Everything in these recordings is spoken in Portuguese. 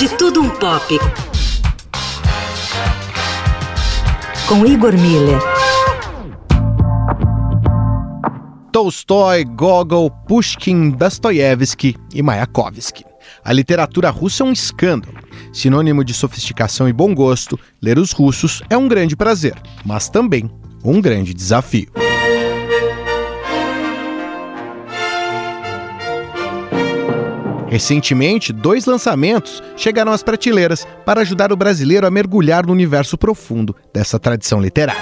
De Tudo Um Pop. Com Igor Miller. Tolstói, Gogol, Pushkin, Dostoiévski e Mayakovsky. A literatura russa é um escândalo. Sinônimo de sofisticação e bom gosto, ler os russos é um grande prazer, mas também um grande desafio. Recentemente, dois lançamentos chegaram às prateleiras para ajudar o brasileiro a mergulhar no universo profundo dessa tradição literária.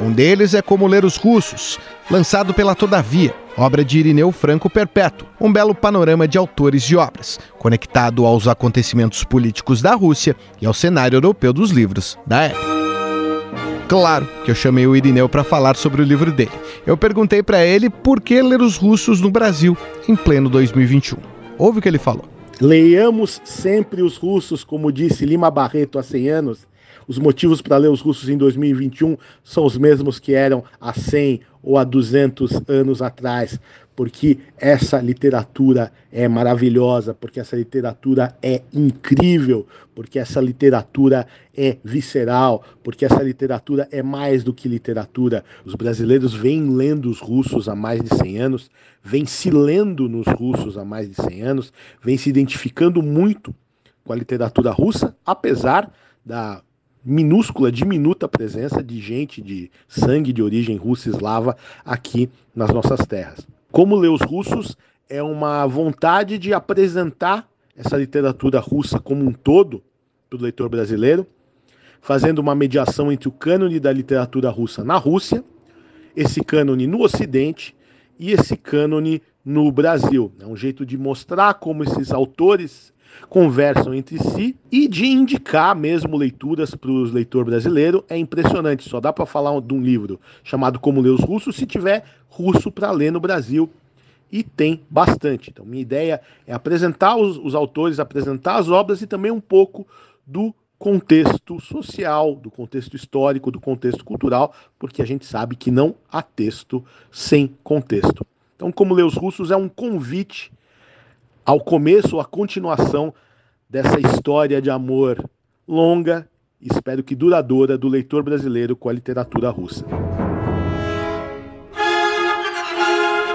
Um deles é Como Ler os Russos, lançado pela Todavia, obra de Irineu Franco Perpétuo, um belo panorama de autores de obras, conectado aos acontecimentos políticos da Rússia e ao cenário europeu dos livros da época. Claro que eu chamei o Irineu para falar sobre o livro dele. Eu perguntei para ele por que ler os russos no Brasil em pleno 2021. Ouve o que ele falou. Leiamos sempre os russos, como disse Lima Barreto há 100 anos, os motivos para ler os russos em 2021 são os mesmos que eram há 100 ou há 200 anos atrás, porque essa literatura é maravilhosa, porque essa literatura é incrível, porque essa literatura é visceral, porque essa literatura é mais do que literatura. Os brasileiros vêm lendo os russos há mais de 100 anos, vêm se lendo nos russos há mais de 100 anos, vêm se identificando muito com a literatura russa, apesar da minúscula, diminuta presença de gente de sangue de origem russa eslava aqui nas nossas terras. Como ler os russos é uma vontade de apresentar essa literatura russa como um todo para o leitor brasileiro, fazendo uma mediação entre o cânone da literatura russa na Rússia, esse cânone no Ocidente e esse cânone no Brasil. É um jeito de mostrar como esses autores conversam entre si e de indicar mesmo leituras para o leitor brasileiro. É impressionante, só dá para falar de um livro chamado Como Ler os Russos se tiver russo para ler no Brasil. E tem bastante. Então, minha ideia é apresentar os, os autores, apresentar as obras e também um pouco do contexto social, do contexto histórico, do contexto cultural, porque a gente sabe que não há texto sem contexto. Então, como ler os russos é um convite ao começo ou à continuação dessa história de amor longa, espero que duradoura, do leitor brasileiro com a literatura russa.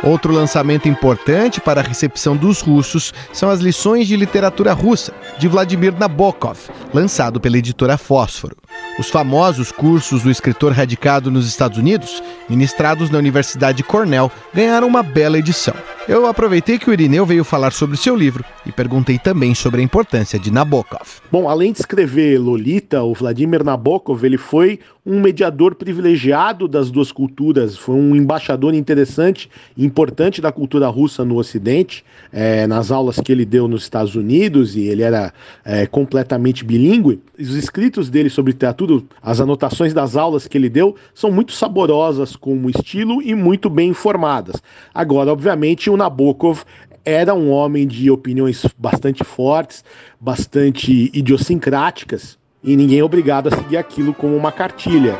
Outro lançamento importante para a recepção dos russos são as lições de literatura russa, de Vladimir Nabokov, lançado pela editora Fósforo. Os famosos cursos do escritor radicado nos Estados Unidos, ministrados na Universidade Cornell, ganharam uma bela edição. Eu aproveitei que o Irineu veio falar sobre seu livro e perguntei também sobre a importância de Nabokov. Bom, além de escrever Lolita, o Vladimir Nabokov ele foi um mediador privilegiado das duas culturas, foi um embaixador interessante importante da cultura russa no Ocidente, é, nas aulas que ele deu nos Estados Unidos, e ele era é, completamente bilíngue. Os escritos dele sobre literatura, as anotações das aulas que ele deu, são muito saborosas como estilo e muito bem informadas. Agora, obviamente, o Nabokov era um homem de opiniões bastante fortes, bastante idiosincráticas, e ninguém é obrigado a seguir aquilo como uma cartilha.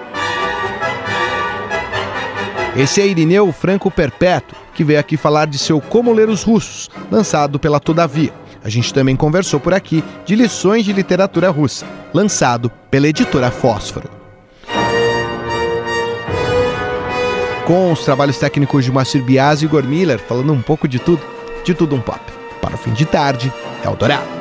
Esse é Irineu Franco Perpétuo, que veio aqui falar de seu Como Ler os Russos, lançado pela Todavia. A gente também conversou por aqui de lições de literatura russa, lançado pela editora Fósforo. com os trabalhos técnicos de Márcio Biasi e Igor Miller, falando um pouco de tudo, de tudo um pop. Para o fim de tarde, Eldorado.